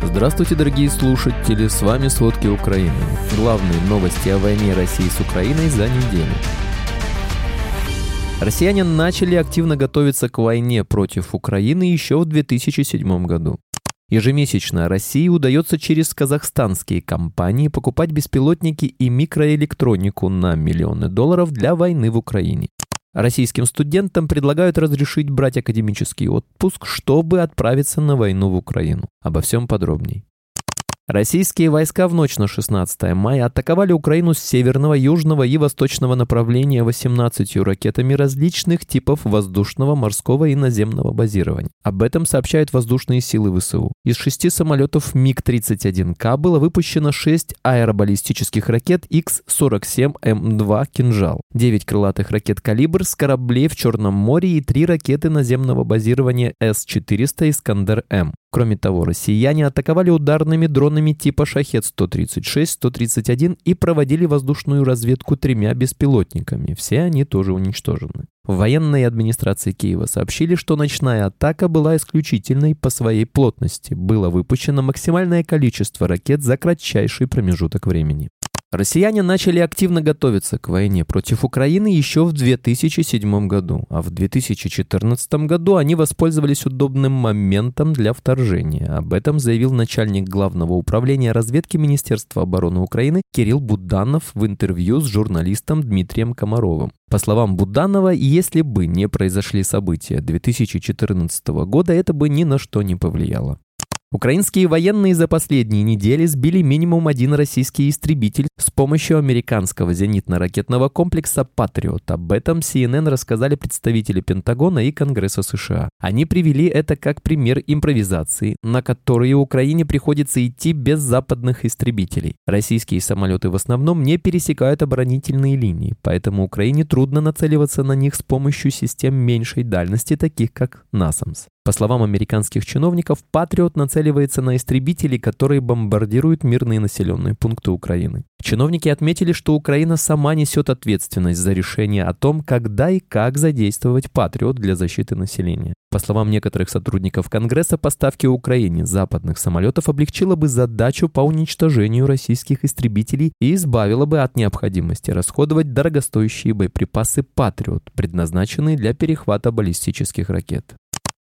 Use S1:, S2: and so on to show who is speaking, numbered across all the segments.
S1: Здравствуйте, дорогие слушатели, с вами «Сводки Украины». Главные новости о войне России с Украиной за неделю. Россияне начали активно готовиться к войне против Украины еще в 2007 году. Ежемесячно России удается через казахстанские компании покупать беспилотники и микроэлектронику на миллионы долларов для войны в Украине. Российским студентам предлагают разрешить брать академический отпуск, чтобы отправиться на войну в Украину. Обо всем подробней. Российские войска в ночь на 16 мая атаковали Украину с северного, южного и восточного направления 18 ракетами различных типов воздушного, морского и наземного базирования. Об этом сообщают воздушные силы ВСУ. Из шести самолетов МиГ-31К было выпущено шесть аэробаллистических ракет Х-47М2 «Кинжал», девять крылатых ракет «Калибр» с кораблей в Черном море и три ракеты наземного базирования С-400 «Искандер-М». Кроме того, россияне атаковали ударными дронами типа «Шахет-136», «131» и проводили воздушную разведку тремя беспилотниками. Все они тоже уничтожены. В военной администрации Киева сообщили, что ночная атака была исключительной по своей плотности. Было выпущено максимальное количество ракет за кратчайший промежуток времени. Россияне начали активно готовиться к войне против Украины еще в 2007 году, а в 2014 году они воспользовались удобным моментом для вторжения. Об этом заявил начальник Главного управления разведки Министерства обороны Украины Кирилл Буданов в интервью с журналистом Дмитрием Комаровым. По словам Буданова, если бы не произошли события 2014 года, это бы ни на что не повлияло. Украинские военные за последние недели сбили минимум один российский истребитель с помощью американского зенитно-ракетного комплекса «Патриот». Об этом CNN рассказали представители Пентагона и Конгресса США. Они привели это как пример импровизации, на которые Украине приходится идти без западных истребителей. Российские самолеты в основном не пересекают оборонительные линии, поэтому Украине трудно нацеливаться на них с помощью систем меньшей дальности, таких как «Насамс». По словам американских чиновников, «Патриот» нацеливается на истребители, которые бомбардируют мирные населенные пункты Украины. Чиновники отметили, что Украина сама несет ответственность за решение о том, когда и как задействовать «Патриот» для защиты населения. По словам некоторых сотрудников Конгресса, поставки Украине западных самолетов облегчило бы задачу по уничтожению российских истребителей и избавило бы от необходимости расходовать дорогостоящие боеприпасы «Патриот», предназначенные для перехвата баллистических ракет.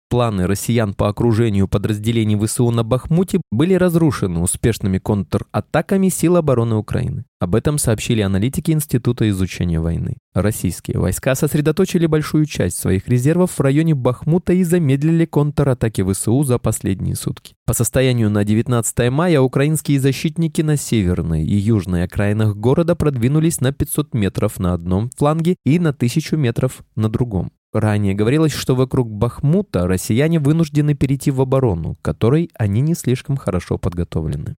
S1: Планы россиян по окружению подразделений ВСУ на Бахмуте были разрушены успешными контратаками сил обороны Украины. Об этом сообщили аналитики Института изучения войны. Российские войска сосредоточили большую часть своих резервов в районе Бахмута и замедлили контратаки ВСУ за последние сутки. По состоянию на 19 мая украинские защитники на северной и южной окраинах города продвинулись на 500 метров на одном фланге и на 1000 метров на другом. Ранее говорилось, что вокруг Бахмута россияне вынуждены перейти в оборону, к которой они не слишком хорошо подготовлены.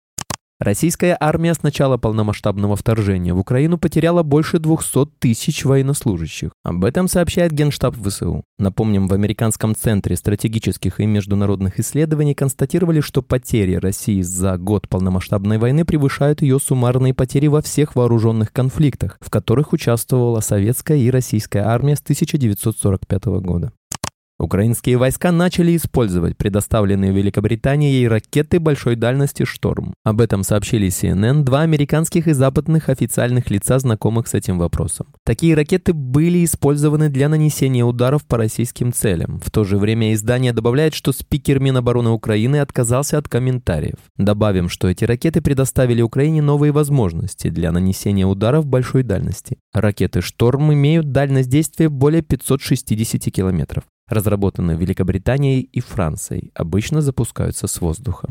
S1: Российская армия с начала полномасштабного вторжения в Украину потеряла больше 200 тысяч военнослужащих. Об этом сообщает Генштаб ВСУ. Напомним, в Американском центре стратегических и международных исследований констатировали, что потери России за год полномасштабной войны превышают ее суммарные потери во всех вооруженных конфликтах, в которых участвовала советская и российская армия с 1945 года. Украинские войска начали использовать предоставленные Великобританией ракеты большой дальности «Шторм». Об этом сообщили CNN два американских и западных официальных лица, знакомых с этим вопросом. Такие ракеты были использованы для нанесения ударов по российским целям. В то же время издание добавляет, что спикер Минобороны Украины отказался от комментариев. Добавим, что эти ракеты предоставили Украине новые возможности для нанесения ударов большой дальности. Ракеты «Шторм» имеют дальность действия более 560 километров разработаны Великобританией и Францией, обычно запускаются с воздуха.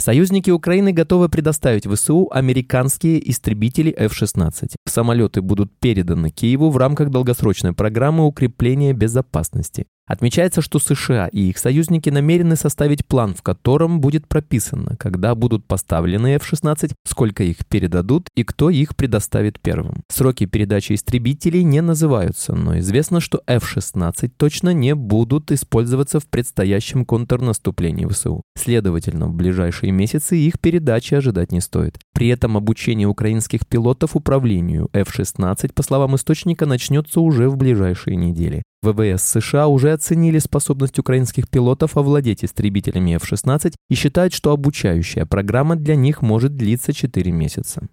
S1: Союзники Украины готовы предоставить ВСУ американские истребители F-16. Самолеты будут переданы Киеву в рамках долгосрочной программы укрепления безопасности. Отмечается, что США и их союзники намерены составить план, в котором будет прописано, когда будут поставлены F-16, сколько их передадут и кто их предоставит первым. Сроки передачи истребителей не называются, но известно, что F-16 точно не будут использоваться в предстоящем контрнаступлении ВСУ. Следовательно, в ближайшие месяцы их передачи ожидать не стоит. При этом обучение украинских пилотов управлению F-16, по словам источника, начнется уже в ближайшие недели. ВВС США уже оценили способность украинских пилотов овладеть истребителями F-16 и считают, что обучающая программа для них может длиться 4 месяца.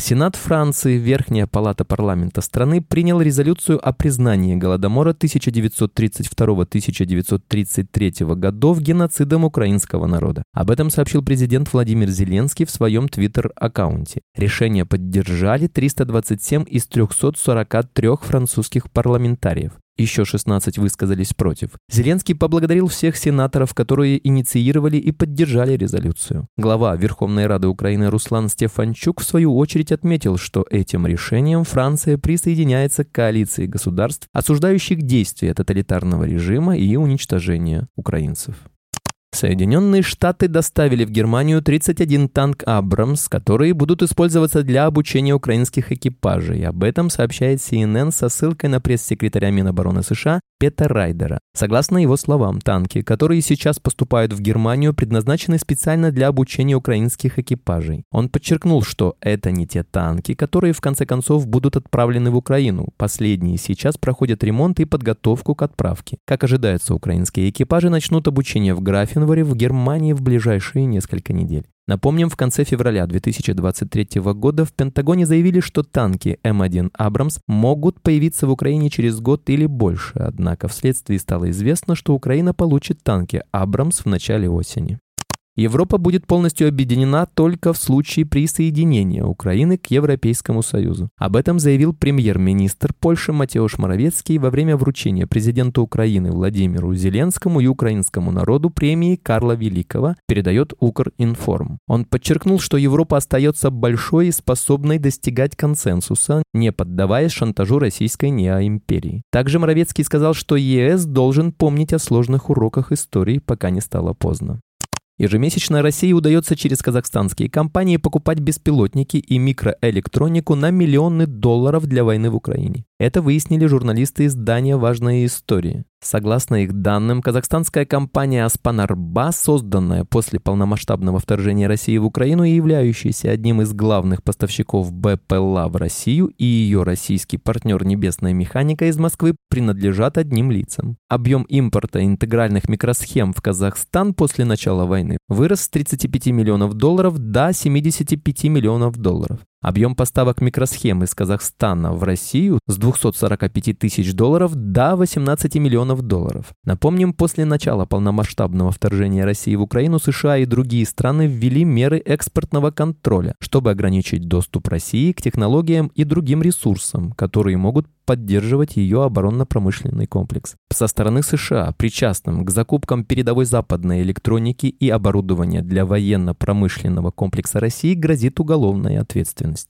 S1: Сенат Франции, Верхняя палата парламента страны, принял резолюцию о признании Голодомора 1932-1933 годов геноцидом украинского народа. Об этом сообщил президент Владимир Зеленский в своем твиттер-аккаунте. Решение поддержали 327 из 343 французских парламентариев. Еще 16 высказались против. Зеленский поблагодарил всех сенаторов, которые инициировали и поддержали резолюцию. Глава Верховной Рады Украины Руслан Стефанчук в свою очередь отметил, что этим решением Франция присоединяется к коалиции государств, осуждающих действия тоталитарного режима и уничтожение украинцев. Соединенные Штаты доставили в Германию 31 танк «Абрамс», которые будут использоваться для обучения украинских экипажей. Об этом сообщает CNN со ссылкой на пресс-секретаря Минобороны США Пета Райдера. Согласно его словам, танки, которые сейчас поступают в Германию, предназначены специально для обучения украинских экипажей. Он подчеркнул, что это не те танки, которые в конце концов будут отправлены в Украину. Последние сейчас проходят ремонт и подготовку к отправке. Как ожидается, украинские экипажи начнут обучение в графе Гриффиндоре в Германии в ближайшие несколько недель. Напомним, в конце февраля 2023 года в Пентагоне заявили, что танки М1 «Абрамс» могут появиться в Украине через год или больше, однако вследствие стало известно, что Украина получит танки «Абрамс» в начале осени. Европа будет полностью объединена только в случае присоединения Украины к Европейскому Союзу. Об этом заявил премьер-министр Польши Матеуш Моровецкий во время вручения президенту Украины Владимиру Зеленскому и украинскому народу премии Карла Великого, передает Укринформ. Он подчеркнул, что Европа остается большой и способной достигать консенсуса, не поддаваясь шантажу российской неоимперии. Также Моровецкий сказал, что ЕС должен помнить о сложных уроках истории, пока не стало поздно. Ежемесячно России удается через казахстанские компании покупать беспилотники и микроэлектронику на миллионы долларов для войны в Украине. Это выяснили журналисты издания «Важные истории». Согласно их данным, казахстанская компания «Аспанарба», созданная после полномасштабного вторжения России в Украину и являющаяся одним из главных поставщиков БПЛА в Россию и ее российский партнер «Небесная механика» из Москвы принадлежат одним лицам. Объем импорта интегральных микросхем в Казахстан после начала войны вырос с 35 миллионов долларов до 75 миллионов долларов. Объем поставок микросхем из Казахстана в Россию с 245 тысяч долларов до 18 миллионов долларов. Напомним, после начала полномасштабного вторжения России в Украину США и другие страны ввели меры экспортного контроля, чтобы ограничить доступ России к технологиям и другим ресурсам, которые могут поддерживать ее оборонно-промышленный комплекс. Со стороны США, причастным к закупкам передовой западной электроники и оборудования для военно-промышленного комплекса России, грозит уголовная ответственность.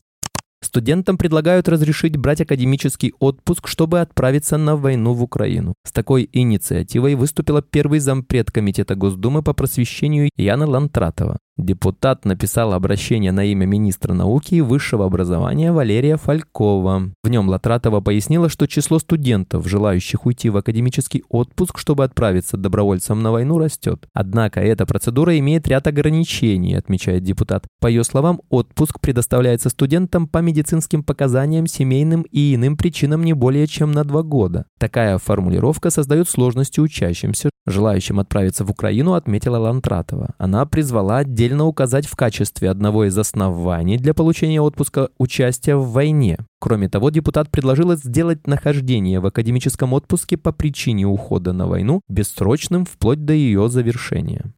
S1: Студентам предлагают разрешить брать академический отпуск, чтобы отправиться на войну в Украину. С такой инициативой выступила первый зампред Комитета Госдумы по просвещению Яна Лантратова. Депутат написал обращение на имя министра науки и высшего образования Валерия Фалькова. В нем Латратова пояснила, что число студентов, желающих уйти в академический отпуск, чтобы отправиться добровольцем на войну, растет. Однако эта процедура имеет ряд ограничений, отмечает депутат. По ее словам, отпуск предоставляется студентам по медицинским показаниям, семейным и иным причинам не более чем на два года. Такая формулировка создает сложности учащимся, желающим отправиться в Украину, отметила Лантратова. Она призвала отдельно указать в качестве одного из оснований для получения отпуска участия в войне. Кроме того, депутат предложил сделать нахождение в академическом отпуске по причине ухода на войну бессрочным вплоть до ее завершения.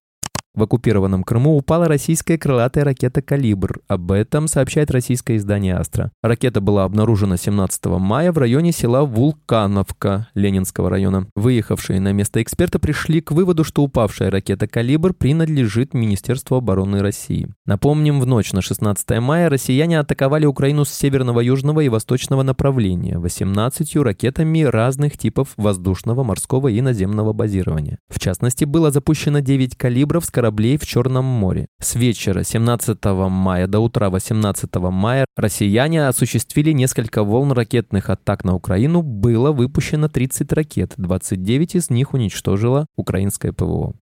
S1: В оккупированном Крыму упала российская крылатая ракета «Калибр». Об этом сообщает российское издание «Астра». Ракета была обнаружена 17 мая в районе села Вулкановка Ленинского района. Выехавшие на место эксперты пришли к выводу, что упавшая ракета «Калибр» принадлежит Министерству обороны России. Напомним, в ночь на 16 мая россияне атаковали Украину с северного, южного и восточного направления 18 ракетами разных типов воздушного, морского и наземного базирования. В частности, было запущено 9 «Калибров» с кораблей в Черном море. С вечера 17 мая до утра 18 мая россияне осуществили несколько волн ракетных атак на Украину. Было выпущено 30 ракет, 29 из них уничтожило украинское ПВО.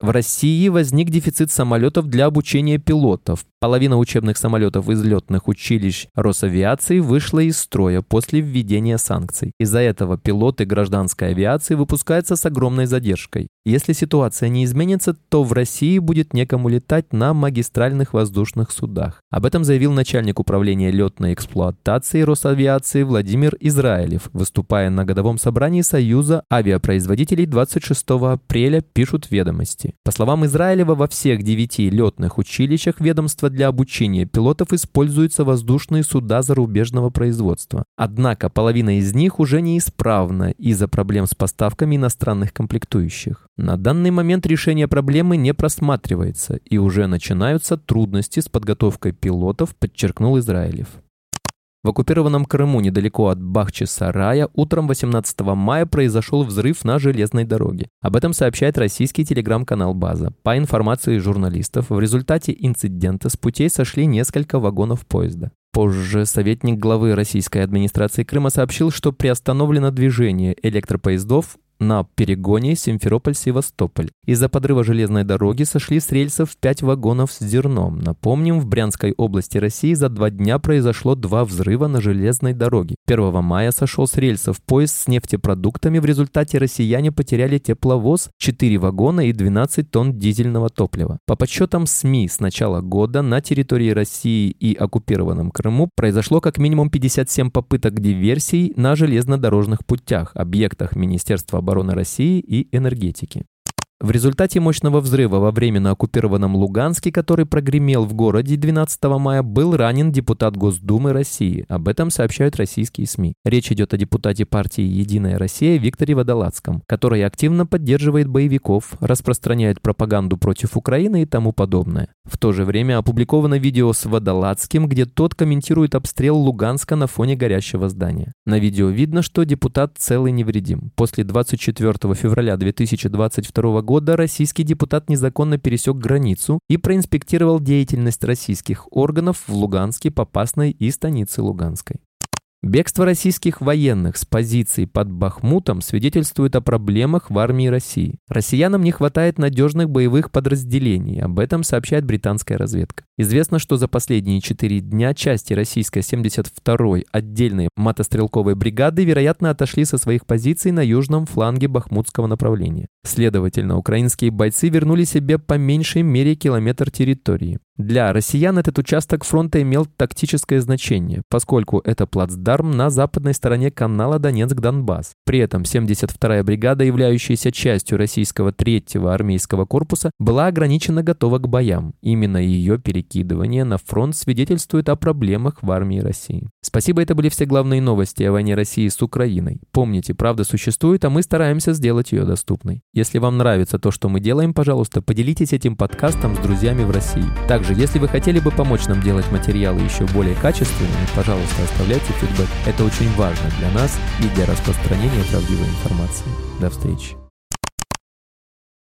S1: В России возник дефицит самолетов для обучения пилотов. Половина учебных самолетов из летных училищ Росавиации вышла из строя после введения санкций. Из-за этого пилоты гражданской авиации выпускаются с огромной задержкой. Если ситуация не изменится, то в России будет некому летать на магистральных воздушных судах. Об этом заявил начальник управления летной эксплуатации Росавиации Владимир Израилев, выступая на годовом собрании Союза авиапроизводителей 26 апреля, пишут ведомости. По словам Израилева, во всех девяти летных училищах ведомства для обучения пилотов используются воздушные суда зарубежного производства. Однако половина из них уже неисправна из-за проблем с поставками иностранных комплектующих. На данный момент решение проблемы не просматривается, и уже начинаются трудности с подготовкой пилотов, подчеркнул Израилев. В оккупированном Крыму, недалеко от Бахчисарая, утром 18 мая произошел взрыв на железной дороге. Об этом сообщает российский телеграм-канал «База». По информации журналистов, в результате инцидента с путей сошли несколько вагонов поезда. Позже советник главы российской администрации Крыма сообщил, что приостановлено движение электропоездов на перегоне Симферополь-Севастополь. Из-за подрыва железной дороги сошли с рельсов 5 вагонов с зерном. Напомним, в Брянской области России за два дня произошло два взрыва на железной дороге. 1 мая сошел с рельсов поезд с нефтепродуктами. В результате россияне потеряли тепловоз, 4 вагона и 12 тонн дизельного топлива. По подсчетам СМИ с начала года на территории России и оккупированном Крыму произошло как минимум 57 попыток диверсий на железнодорожных путях, объектах Министерства обороны России и энергетики. В результате мощного взрыва во временно оккупированном Луганске, который прогремел в городе 12 мая, был ранен депутат Госдумы России. Об этом сообщают российские СМИ. Речь идет о депутате партии «Единая Россия» Викторе Водолацком, который активно поддерживает боевиков, распространяет пропаганду против Украины и тому подобное. В то же время опубликовано видео с Водолацким, где тот комментирует обстрел Луганска на фоне горящего здания. На видео видно, что депутат целый невредим. После 24 февраля 2022 года года российский депутат незаконно пересек границу и проинспектировал деятельность российских органов в Луганске, Попасной и станице Луганской. Бегство российских военных с позиций под Бахмутом свидетельствует о проблемах в армии России. Россиянам не хватает надежных боевых подразделений, об этом сообщает британская разведка. Известно, что за последние четыре дня части российской 72-й отдельной мотострелковой бригады, вероятно, отошли со своих позиций на южном фланге бахмутского направления. Следовательно, украинские бойцы вернули себе по меньшей мере километр территории. Для россиян этот участок фронта имел тактическое значение, поскольку это плацдарм на западной стороне канала Донецк-Донбасс. При этом 72-я бригада, являющаяся частью российского 3-го армейского корпуса, была ограничена готова к боям. Именно ее перекидывание на фронт свидетельствует о проблемах в армии России. Спасибо, это были все главные новости о войне России с Украиной. Помните, правда существует, а мы стараемся сделать ее доступной. Если вам нравится то, что мы делаем, пожалуйста, поделитесь этим подкастом с друзьями в России. Также также, если вы хотели бы помочь нам делать материалы еще более качественными, пожалуйста, оставляйте фидбэк. Это очень важно для нас и для распространения правдивой информации. До встречи.